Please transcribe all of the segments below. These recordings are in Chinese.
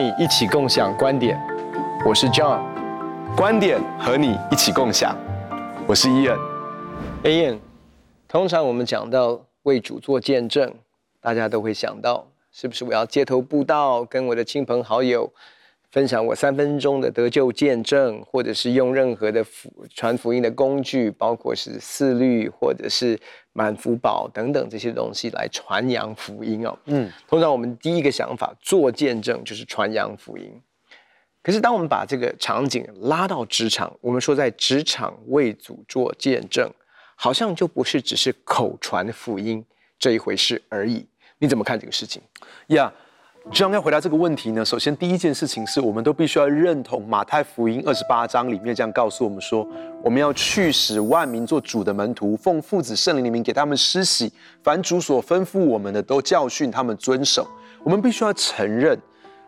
你一起共享观点，我是 John，观点和你一起共享，我是 Ian。Ian，通常我们讲到为主做见证，大家都会想到，是不是我要街头布道，跟我的亲朋好友分享我三分钟的得救见证，或者是用任何的福传福音的工具，包括是四律或者是满福宝等等这些东西来传扬福音哦。嗯，通常我们第一个想法做见证就是传扬福音。可是当我们把这个场景拉到职场，我们说在职场为主做见证，好像就不是只是口传福音这一回事而已。你怎么看这个事情？呀、yeah.。这样要回答这个问题呢，首先第一件事情是我们都必须要认同马太福音二十八章里面这样告诉我们说，我们要去使万民做主的门徒，奉父子圣灵的名给他们施洗，凡主所吩咐我们的都教训他们遵守。我们必须要承认。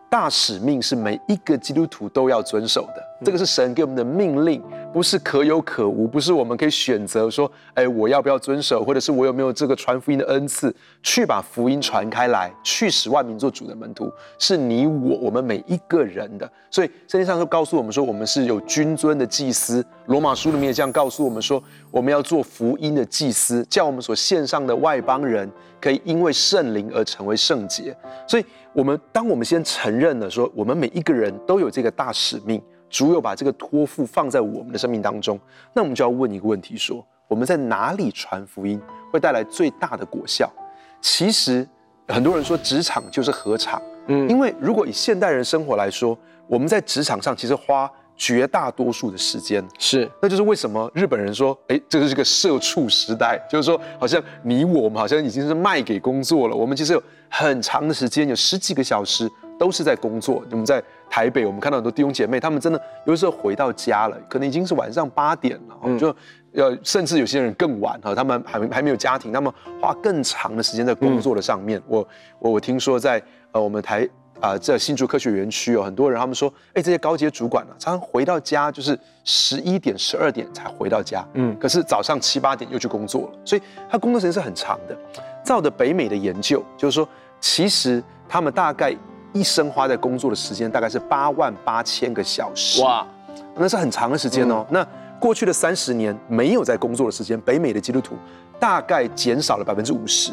大使命是每一个基督徒都要遵守的，这个是神给我们的命令，不是可有可无，不是我们可以选择说，哎，我要不要遵守，或者是我有没有这个传福音的恩赐，去把福音传开来，去使万民做主的门徒，是你我我们每一个人的。所以圣经上就告诉我们说，我们是有君尊的祭司。罗马书里面也这样告诉我们说，我们要做福音的祭司，叫我们所献上的外邦人可以因为圣灵而成为圣洁。所以。我们当我们先承认了说，我们每一个人都有这个大使命，主有把这个托付放在我们的生命当中，那我们就要问一个问题：说我们在哪里传福音会带来最大的果效？其实很多人说职场就是禾场，嗯，因为如果以现代人生活来说，我们在职场上其实花绝大多数的时间是，那就是为什么日本人说，哎，这个是个社畜时代，就是说，好像你我们好像已经是卖给工作了。我们其实有很长的时间，有十几个小时都是在工作。我们在台北，我们看到很多弟兄姐妹，他们真的有的时候回到家了，可能已经是晚上八点了，嗯、就要甚至有些人更晚哈，他们还还没有家庭，他们花更长的时间在工作的上面。嗯、我我我听说在呃我们台。啊、呃，在新竹科学园区有很多人，他们说，哎，这些高阶主管呢、啊，常常回到家就是十一点、十二点才回到家，嗯，可是早上七八点又去工作了，所以他工作时间是很长的。照着北美的研究，就是说，其实他们大概一生花在工作的时间大概是八万八千个小时，哇，那是很长的时间哦。嗯、那过去的三十年没有在工作的时间，北美的基督徒大概减少了百分之五十，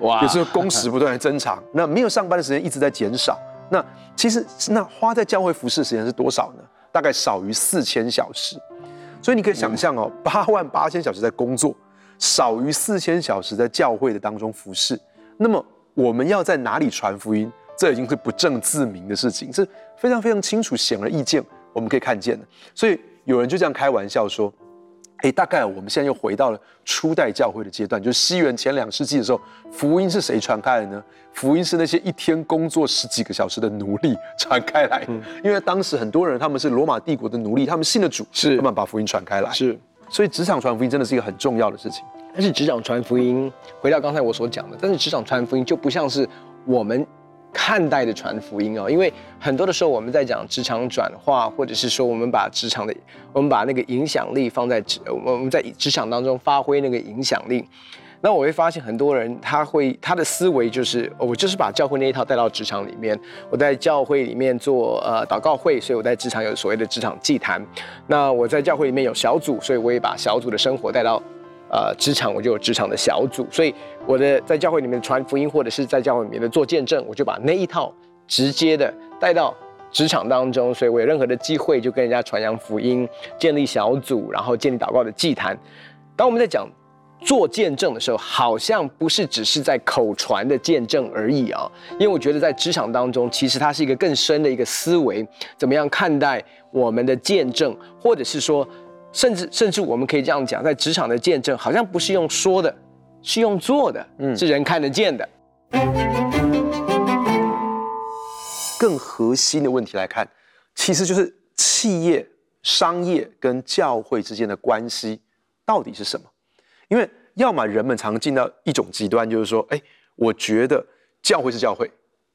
哇，也就是工时不断的增长，那没有上班的时间一直在减少。那其实那花在教会服侍的时间是多少呢？大概少于四千小时，所以你可以想象哦，八万八千小时在工作，少于四千小时在教会的当中服侍。那么我们要在哪里传福音？这已经是不证自明的事情，是非常非常清楚、显而易见，我们可以看见的。所以有人就这样开玩笑说。哎，大概我们现在又回到了初代教会的阶段，就是西元前两世纪的时候，福音是谁传开的呢？福音是那些一天工作十几个小时的奴隶传开来，嗯，因为当时很多人他们是罗马帝国的奴隶，他们信了主，是他们把福音传开来，是，所以职场传福音真的是一个很重要的事情。但是职场传福音，回到刚才我所讲的，但是职场传福音就不像是我们。看待的传福音哦，因为很多的时候我们在讲职场转化，或者是说我们把职场的，我们把那个影响力放在职，我们在职场当中发挥那个影响力。那我会发现很多人他会他的思维就是，我就是把教会那一套带到职场里面。我在教会里面做呃祷告会，所以我在职场有所谓的职场祭坛。那我在教会里面有小组，所以我也把小组的生活带到。呃，职场我就有职场的小组，所以我的在教会里面传福音，或者是在教会里面的做见证，我就把那一套直接的带到职场当中，所以我有任何的机会就跟人家传扬福音，建立小组，然后建立祷告的祭坛。当我们在讲做见证的时候，好像不是只是在口传的见证而已啊，因为我觉得在职场当中，其实它是一个更深的一个思维，怎么样看待我们的见证，或者是说。甚至甚至我们可以这样讲，在职场的见证好像不是用说的，是用做的，嗯，是人看得见的。更核心的问题来看，其实就是企业、商业跟教会之间的关系到底是什么？因为要么人们常进到一种极端，就是说，哎，我觉得教会是教会，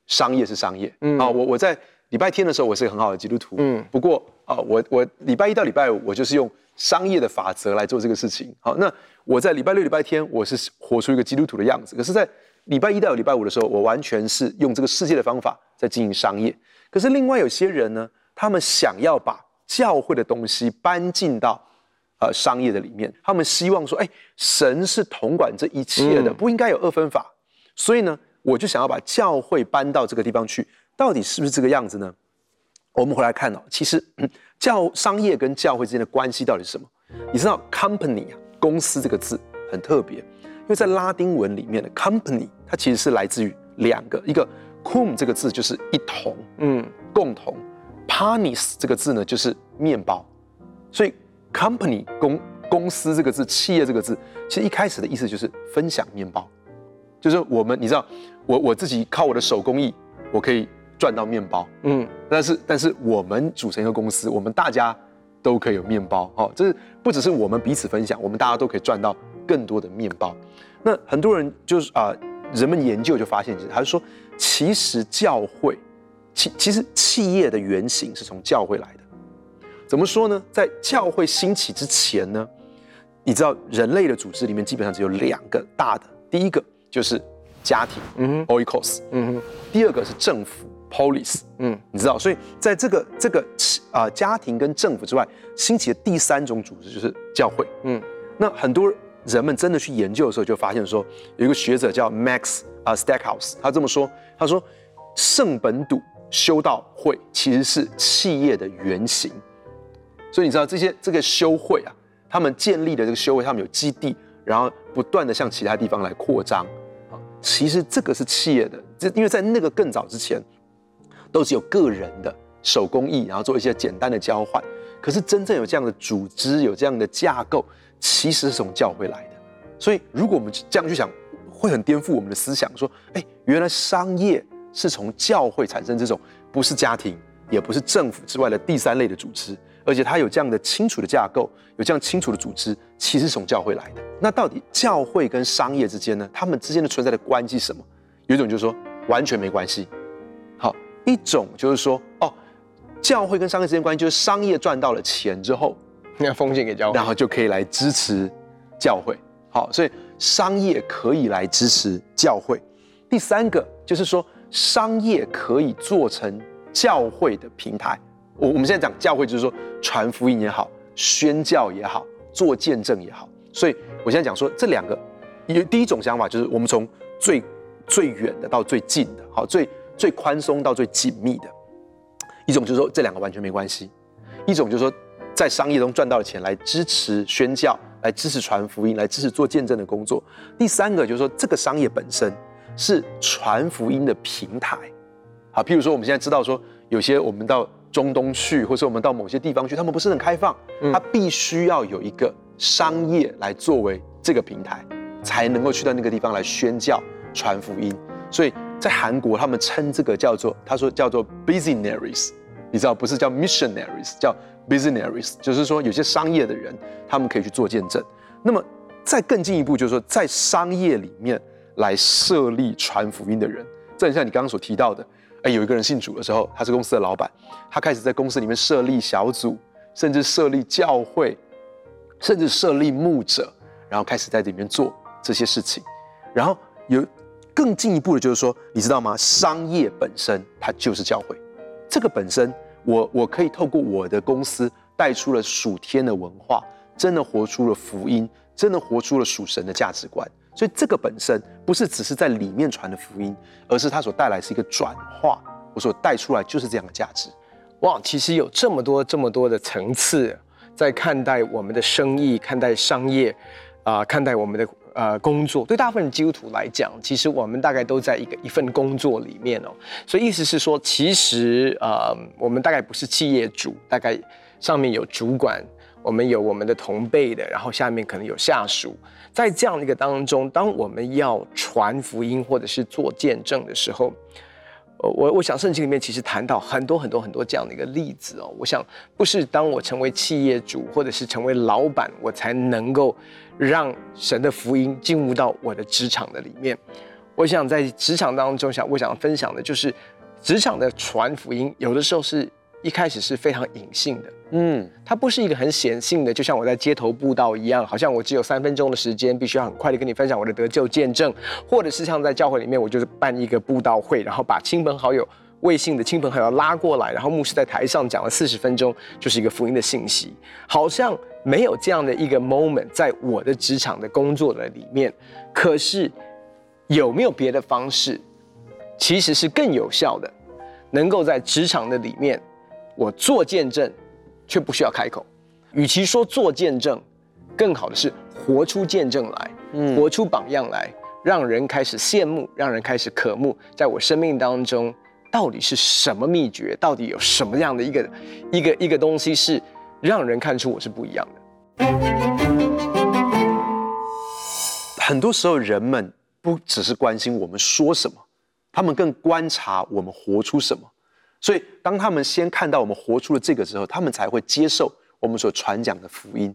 商业是商业。嗯啊，我我在礼拜天的时候，我是一个很好的基督徒。嗯，不过啊，我我礼拜一到礼拜五，我就是用。商业的法则来做这个事情。好，那我在礼拜六、礼拜天，我是活出一个基督徒的样子。可是，在礼拜一到礼拜五的时候，我完全是用这个世界的方法在经营商业。可是另外有些人呢，他们想要把教会的东西搬进到呃商业的里面，他们希望说，哎，神是统管这一切的，不应该有二分法。所以呢，我就想要把教会搬到这个地方去，到底是不是这个样子呢？我们回来看哦，其实教商业跟教会之间的关系到底是什么？你知道 company 啊，公司这个字很特别，因为在拉丁文里面的 company，它其实是来自于两个，一个 cum 这个字就是一同，嗯，共同，panis 这个字呢就是面包，所以 company 公公司这个字，企业这个字，其实一开始的意思就是分享面包，就是我们你知道，我我自己靠我的手工艺，我可以。赚到面包，嗯，但是但是我们组成一个公司，我们大家都可以有面包，哦，这是不只是我们彼此分享，我们大家都可以赚到更多的面包。那很多人就是啊、呃，人们研究就发现，他就说，其实教会，其其实企业的原型是从教会来的。怎么说呢？在教会兴起之前呢，你知道人类的组织里面基本上只有两个大的，第一个就是家庭，嗯哼，oikos，嗯哼，第二个是政府。Polis，嗯，你知道，所以在这个这个啊、呃、家庭跟政府之外，兴起的第三种组织就是教会，嗯，那很多人们真的去研究的时候，就发现说，有一个学者叫 Max 啊、呃、Stackhouse，他这么说，他说圣本笃修道会其实是企业的原型，所以你知道这些这个修会啊，他们建立的这个修会，他们有基地，然后不断的向其他地方来扩张，啊，其实这个是企业的，这因为在那个更早之前。都是有个人的手工艺，然后做一些简单的交换。可是真正有这样的组织，有这样的架构，其实是从教会来的。所以，如果我们这样去想，会很颠覆我们的思想。说，哎，原来商业是从教会产生这种不是家庭，也不是政府之外的第三类的组织，而且它有这样的清楚的架构，有这样清楚的组织，其实是从教会来的。那到底教会跟商业之间呢？他们之间的存在的关系是什么？有一种就是说完全没关系。一种就是说，哦，教会跟商业之间关系就是商业赚到了钱之后，那奉献给教会，然后就可以来支持教会。好，所以商业可以来支持教会。第三个就是说，商业可以做成教会的平台。我我们现在讲教会，就是说传福音也好，宣教也好，做见证也好。所以我现在讲说这两个，有第一种想法就是我们从最最远的到最近的，好最。最宽松到最紧密的一种，就是说这两个完全没关系；一种就是说，在商业中赚到的钱来支持宣教，来支持传福音，来支持做见证的工作。第三个就是说，这个商业本身是传福音的平台。好，譬如说我们现在知道说，有些我们到中东去，或者我们到某些地方去，他们不是很开放，他必须要有一个商业来作为这个平台，才能够去到那个地方来宣教、传福音。所以。在韩国，他们称这个叫做，他说叫做 business，你知道不是叫 missionaries，叫 business，就是说有些商业的人，他们可以去做见证。那么再更进一步，就是说在商业里面来设立传福音的人，这很像你刚刚所提到的，哎，有一个人信主的时候，他是公司的老板，他开始在公司里面设立小组，甚至设立教会，甚至设立牧者，然后开始在里面做这些事情，然后有。更进一步的，就是说，你知道吗？商业本身它就是教会，这个本身，我我可以透过我的公司带出了属天的文化，真的活出了福音，真的活出了属神的价值观。所以这个本身不是只是在里面传的福音，而是它所带来是一个转化，我所带出来就是这样的价值。哇，其实有这么多这么多的层次在看待我们的生意，看待商业，啊、看待我们的。呃，工作对大部分基督徒来讲，其实我们大概都在一个一份工作里面哦。所以意思是说，其实呃，我们大概不是企业主，大概上面有主管，我们有我们的同辈的，然后下面可能有下属。在这样一个当中，当我们要传福音或者是做见证的时候，我我想圣经里面其实谈到很多很多很多这样的一个例子哦。我想不是当我成为企业主或者是成为老板，我才能够。让神的福音进入到我的职场的里面。我想在职场当中，想我想分享的就是，职场的传福音，有的时候是一开始是非常隐性的，嗯，它不是一个很显性的，就像我在街头布道一样，好像我只有三分钟的时间，必须要很快的跟你分享我的得救见证，或者是像在教会里面，我就是办一个布道会，然后把亲朋好友未信的亲朋好友拉过来，然后牧师在台上讲了四十分钟，就是一个福音的信息，好像没有这样的一个 moment 在我的职场的工作的里面。可是有没有别的方式，其实是更有效的，能够在职场的里面，我做见证，却不需要开口。与其说做见证，更好的是活出见证来，嗯，活出榜样来，让人开始羡慕，让人开始渴慕，在我生命当中。到底是什么秘诀？到底有什么样的一个一个一个东西是让人看出我是不一样的？很多时候，人们不只是关心我们说什么，他们更观察我们活出什么。所以，当他们先看到我们活出了这个之后，他们才会接受我们所传讲的福音。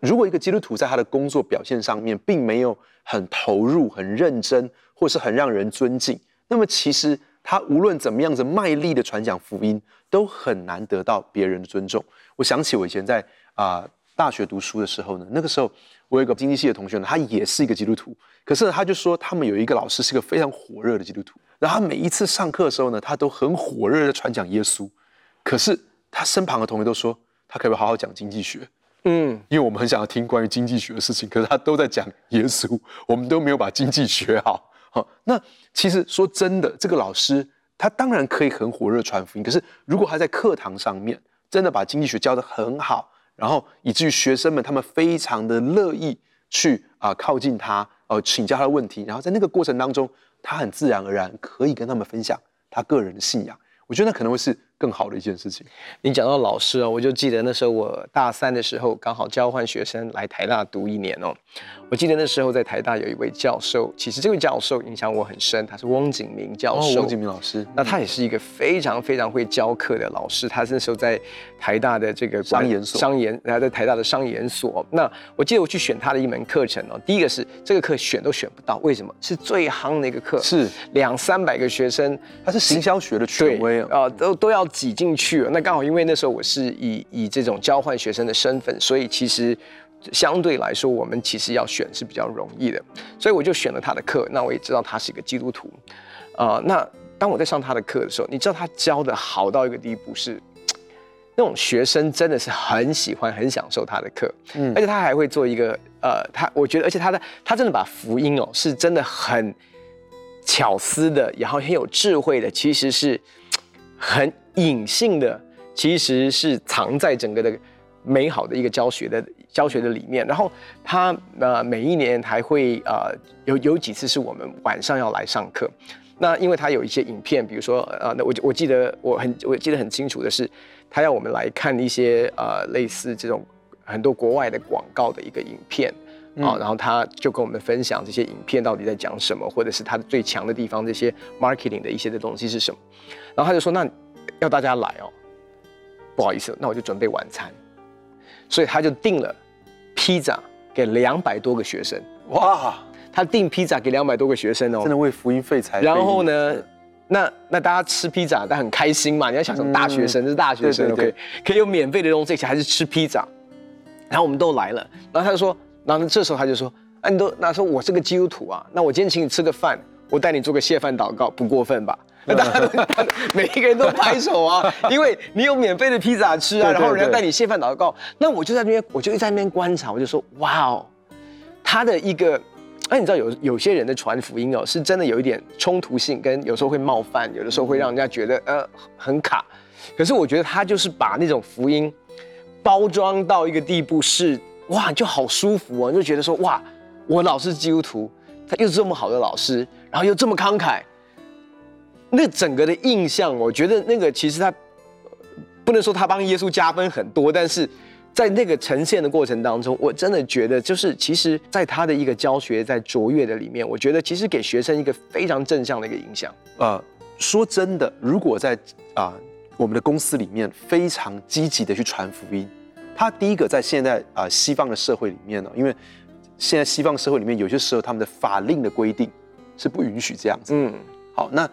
如果一个基督徒在他的工作表现上面并没有很投入、很认真，或是很让人尊敬，那么其实。他无论怎么样子卖力的传讲福音，都很难得到别人的尊重。我想起我以前在啊、大学读书的时候呢，那个时候我有一个经济系的同学呢，他也是一个基督徒，可是呢他就说他们有一个老师是个非常火热的基督徒，然后他每一次上课的时候呢，他都很火热的传讲耶稣，可是他身旁的同学都说他可不可以好好讲经济学？嗯，因为我们很想要听关于经济学的事情，可是他都在讲耶稣，我们都没有把经济学好。好，那其实说真的，这个老师他当然可以很火热传福音，可是如果他在课堂上面真的把经济学教得很好，然后以至于学生们他们非常的乐意去啊靠近他，呃请教他的问题，然后在那个过程当中，他很自然而然可以跟他们分享他个人的信仰，我觉得那可能会是更好的一件事情。你讲到老师哦，我就记得那时候我大三的时候刚好交换学生来台大读一年哦。我记得那时候在台大有一位教授，其实这位教授影响我很深，他是汪景明教授。哦，翁景明老师，那他也是一个非常非常会教课的老师。他那时候在台大的这个商研所，商研，他在台大的商研所。那我记得我去选他的一门课程哦，第一个是这个课选都选不到，为什么？是最夯的一个课，是两三百个学生，他是行销学的权威啊，呃，都都要挤进去。那刚好因为那时候我是以以这种交换学生的身份，所以其实。相对来说，我们其实要选是比较容易的，所以我就选了他的课。那我也知道他是一个基督徒，呃，那当我在上他的课的时候，你知道他教的好到一个地步是，那种学生真的是很喜欢、很享受他的课，嗯，而且他还会做一个，呃，他我觉得，而且他的他真的把福音哦，是真的很巧思的，然后很有智慧的，其实是很隐性的，其实是藏在整个的美好的一个教学的。教学的里面，然后他呃每一年还会呃有有几次是我们晚上要来上课，那因为他有一些影片，比如说呃那我我记得我很我记得很清楚的是，他要我们来看一些呃类似这种很多国外的广告的一个影片。啊，嗯、然后他就跟我们分享这些影片到底在讲什么，或者是他的最强的地方，这些 marketing 的一些的东西是什么，然后他就说那要大家来哦，不好意思，那我就准备晚餐。所以他就订了披萨给两百多个学生，哇！他订披萨给两百多个学生哦，真的为福音费财。然后呢，那那大家吃披萨，但很开心嘛。你要想说大学生，这是大学生，OK，可以有免费的东西，还是吃披萨。然后我们都来了，然后他就说，然后这时候他就说，哎，你都那说我是个基督徒啊，那我今天请你吃个饭，我带你做个谢饭祷告，不过分吧？那大家都每一个人都拍手啊，因为你有免费的披萨吃啊，然后人家带你谢饭祷告，那我就在那边，我就在那边观察，我就说，哇哦，他的一个，哎，你知道有有些人的传福音哦，是真的有一点冲突性，跟有时候会冒犯，有的时候会让人家觉得呃很卡，可是我觉得他就是把那种福音包装到一个地步是，哇，就好舒服哦，就觉得说，哇，我老师是基督徒，他又是这么好的老师，然后又这么慷慨。那整个的印象，我觉得那个其实他不能说他帮耶稣加分很多，但是在那个呈现的过程当中，我真的觉得就是其实在他的一个教学在卓越的里面，我觉得其实给学生一个非常正向的一个影响。呃，说真的，如果在啊、呃、我们的公司里面非常积极的去传福音，他第一个在现在啊、呃、西方的社会里面呢，因为现在西方社会里面有些时候他们的法令的规定是不允许这样子。嗯，好，那。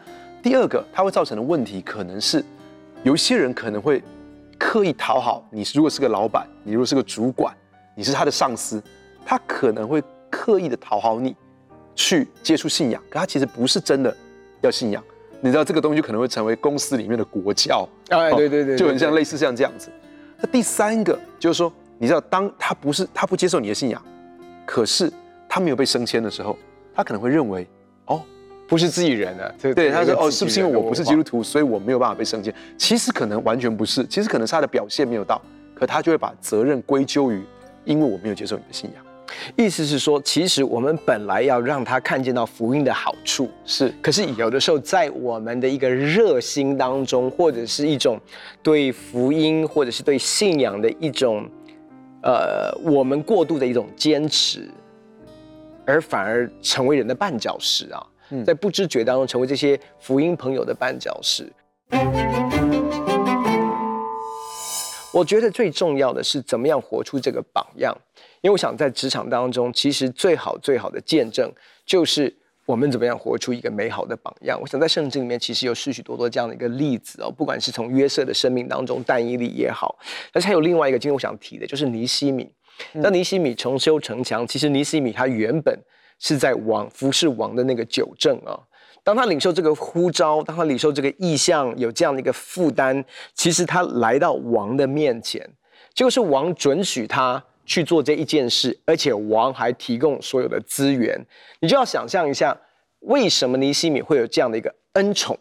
第二个，它会造成的问题可能是，有一些人可能会刻意讨好你。如果是个老板，你如果是个主管，你是他的上司，他可能会刻意的讨好你，去接触信仰。可他其实不是真的要信仰。你知道这个东西就可能会成为公司里面的国教，哎，对对对，就很像类似像这样子。那第三个就是说，你知道，当他不是他不接受你的信仰，可是他没有被升迁的时候，他可能会认为，哦，不是自己人啊。对，他说，哦，是不是因为我不是基督徒，所以我没有办法被圣洁？其实可能完全不是，其实可能是他的表现没有到，可他就会把责任归咎于，因为我没有接受你的信仰。意思是说，其实我们本来要让他看见到福音的好处，是。可是有的时候，在我们的一个热心当中，或者是一种对福音，或者是对信仰的一种，呃，我们过度的一种坚持，而反而成为人的绊脚石啊，在不知觉当中成为这些福音朋友的绊脚石。我觉得最重要的是怎么样活出这个榜样。因为我想在职场当中，其实最好最好的见证就是我们怎么样活出一个美好的榜样。我想在圣经里面其实有许许多多这样的一个例子哦，不管是从约瑟的生命当中，但以理也好，但是还有另外一个今天我想提的，就是尼西米。那尼西米重修城墙，其实尼西米他原本是在王服侍王的那个九正啊。当他领受这个呼召，当他领受这个意向，有这样的一个负担，其实他来到王的面前，结果是王准许他。去做这一件事，而且王还提供所有的资源，你就要想象一下，为什么尼西米会有这样的一个恩宠？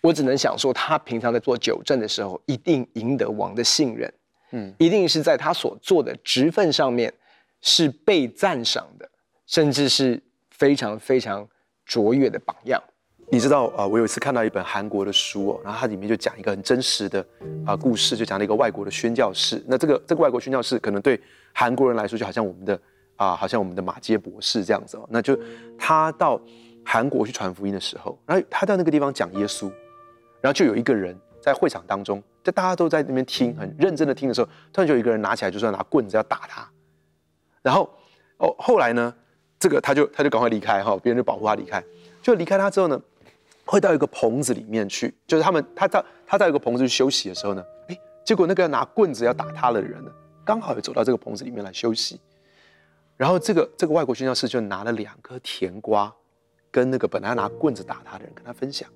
我只能想说，他平常在做九正的时候，一定赢得王的信任，嗯，一定是在他所做的职分上面是被赞赏的，甚至是非常非常卓越的榜样。你知道啊，我有一次看到一本韩国的书哦，然后它里面就讲一个很真实的啊故事，就讲了一个外国的宣教士。那这个这个外国宣教士可能对韩国人来说，就好像我们的啊，好像我们的马偕博士这样子哦。那就他到韩国去传福音的时候，然后他到那个地方讲耶稣，然后就有一个人在会场当中，就大家都在那边听，很认真的听的时候，突然就有一个人拿起来，就是要拿棍子要打他。然后哦，后来呢，这个他就他就赶快离开哈，别人就保护他离开。就离开他之后呢，会到一个棚子里面去，就是他们他到他到一个棚子去休息的时候呢，哎，结果那个拿棍子要打他的人呢，刚好也走到这个棚子里面来休息，然后这个这个外国宣教士就拿了两颗甜瓜，跟那个本来拿棍子打他的人跟他分享，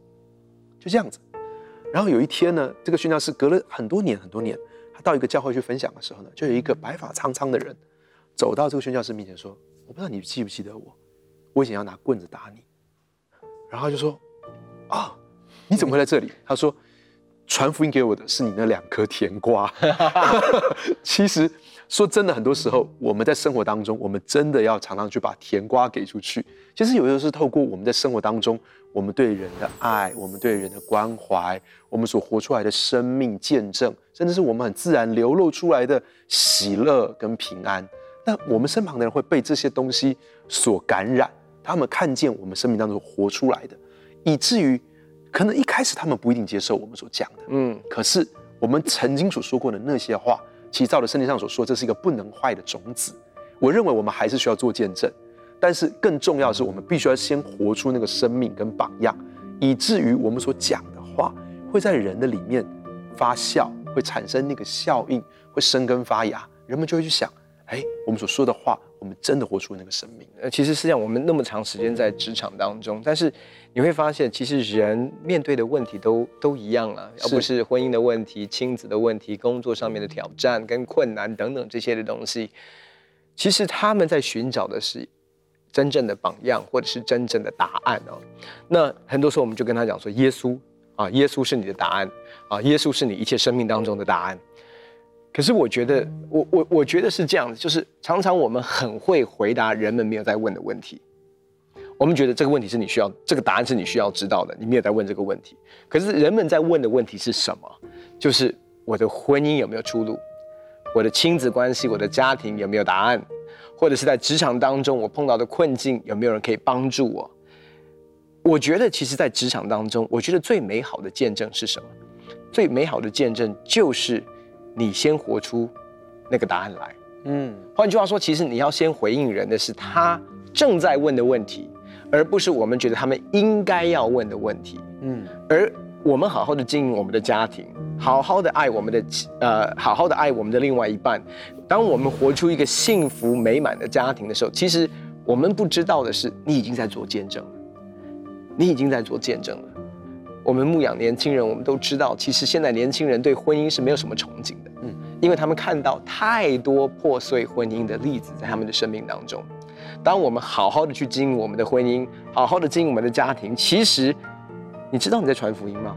就这样子。然后有一天呢，这个宣教士隔了很多年很多年，他到一个教会去分享的时候呢，就有一个白发苍苍的人走到这个宣教士面前说：“我不知道你记不记得我，我以前要拿棍子打你。”然后就说。啊，你怎么会在这里？他说，传福音给我的是你那两颗甜瓜。其实说真的，很多时候我们在生活当中，我们真的要常常去把甜瓜给出去。其实有的时候是透过我们在生活当中，我们对人的爱，我们对人的关怀，我们所活出来的生命见证，甚至是我们很自然流露出来的喜乐跟平安。那我们身旁的人会被这些东西所感染，他们看见我们生命当中活出来的。以至于，可能一开始他们不一定接受我们所讲的，嗯，可是我们曾经所说过的那些话，其实照着圣经上所说，这是一个不能坏的种子。我认为我们还是需要做见证，但是更重要的是，我们必须要先活出那个生命跟榜样，以至于我们所讲的话会在人的里面发酵，会产生那个效应，会生根发芽，人们就会去想，哎，我们所说的话。我们真的活出那个生命。呃，其实实际上我们那么长时间在职场当中，但是你会发现，其实人面对的问题都都一样啊，要不是婚姻的问题、亲子的问题、工作上面的挑战跟困难等等这些的东西，其实他们在寻找的是真正的榜样，或者是真正的答案哦。那很多时候我们就跟他讲说，耶稣啊，耶稣是你的答案啊，耶稣是你一切生命当中的答案。可是我觉得，我我我觉得是这样子，就是常常我们很会回答人们没有在问的问题。我们觉得这个问题是你需要，这个答案是你需要知道的，你没有在问这个问题。可是人们在问的问题是什么？就是我的婚姻有没有出路？我的亲子关系、我的家庭有没有答案？或者是在职场当中我碰到的困境有没有人可以帮助我？我觉得其实，在职场当中，我觉得最美好的见证是什么？最美好的见证就是。你先活出那个答案来，嗯，换句话说，其实你要先回应人的是他正在问的问题，而不是我们觉得他们应该要问的问题，嗯，而我们好好的经营我们的家庭，好好的爱我们的呃，好好的爱我们的另外一半，当我们活出一个幸福美满的家庭的时候，其实我们不知道的是，你已经在做见证了，你已经在做见证了。我们牧养年轻人，我们都知道，其实现在年轻人对婚姻是没有什么憧憬的，嗯，因为他们看到太多破碎婚姻的例子在他们的生命当中。当我们好好的去经营我们的婚姻，好好的经营我们的家庭，其实你知道你在传福音吗？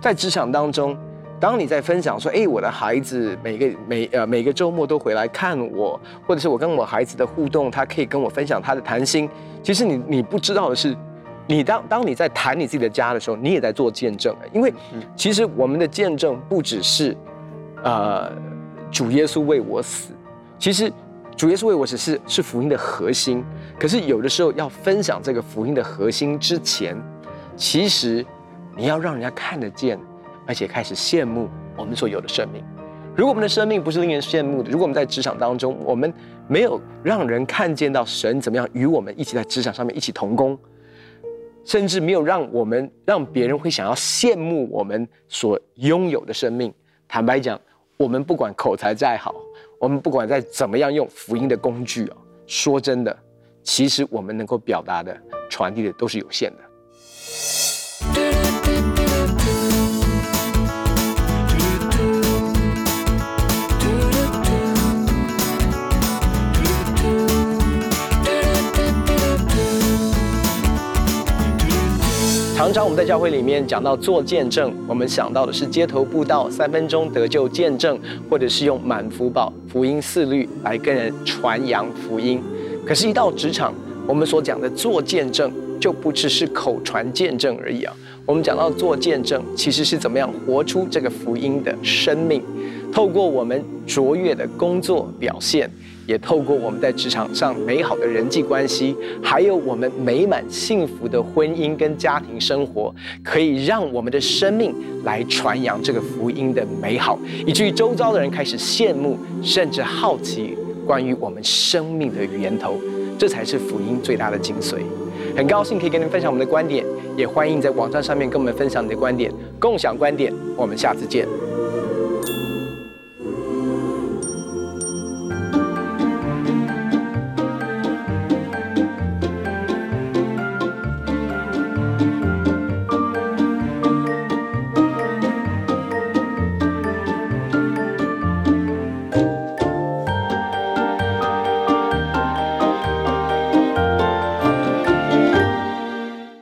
在职场当中，当你在分享说，哎，我的孩子每个每呃每个周末都回来看我，或者是我跟我孩子的互动，他可以跟我分享他的谈心。其实你你不知道的是。你当当你在谈你自己的家的时候，你也在做见证。因为其实我们的见证不只是，呃，主耶稣为我死。其实主耶稣为我死是是福音的核心。可是有的时候要分享这个福音的核心之前，其实你要让人家看得见，而且开始羡慕我们所有的生命。如果我们的生命不是令人羡慕的，如果我们在职场当中，我们没有让人看见到神怎么样与我们一起在职场上面一起同工。甚至没有让我们让别人会想要羡慕我们所拥有的生命。坦白讲，我们不管口才再好，我们不管再怎么样用福音的工具啊，说真的，其实我们能够表达的、传递的都是有限的。常我们在教会里面讲到做见证，我们想到的是街头布道、三分钟得救见证，或者是用满福宝福音四律来跟人传扬福音。可是，一到职场，我们所讲的做见证，就不只是口传见证而已啊。我们讲到做见证，其实是怎么样活出这个福音的生命，透过我们卓越的工作表现。也透过我们在职场上美好的人际关系，还有我们美满幸福的婚姻跟家庭生活，可以让我们的生命来传扬这个福音的美好，以至于周遭的人开始羡慕，甚至好奇关于我们生命的源头。这才是福音最大的精髓。很高兴可以跟您分享我们的观点，也欢迎在网站上面跟我们分享你的观点，共享观点。我们下次见。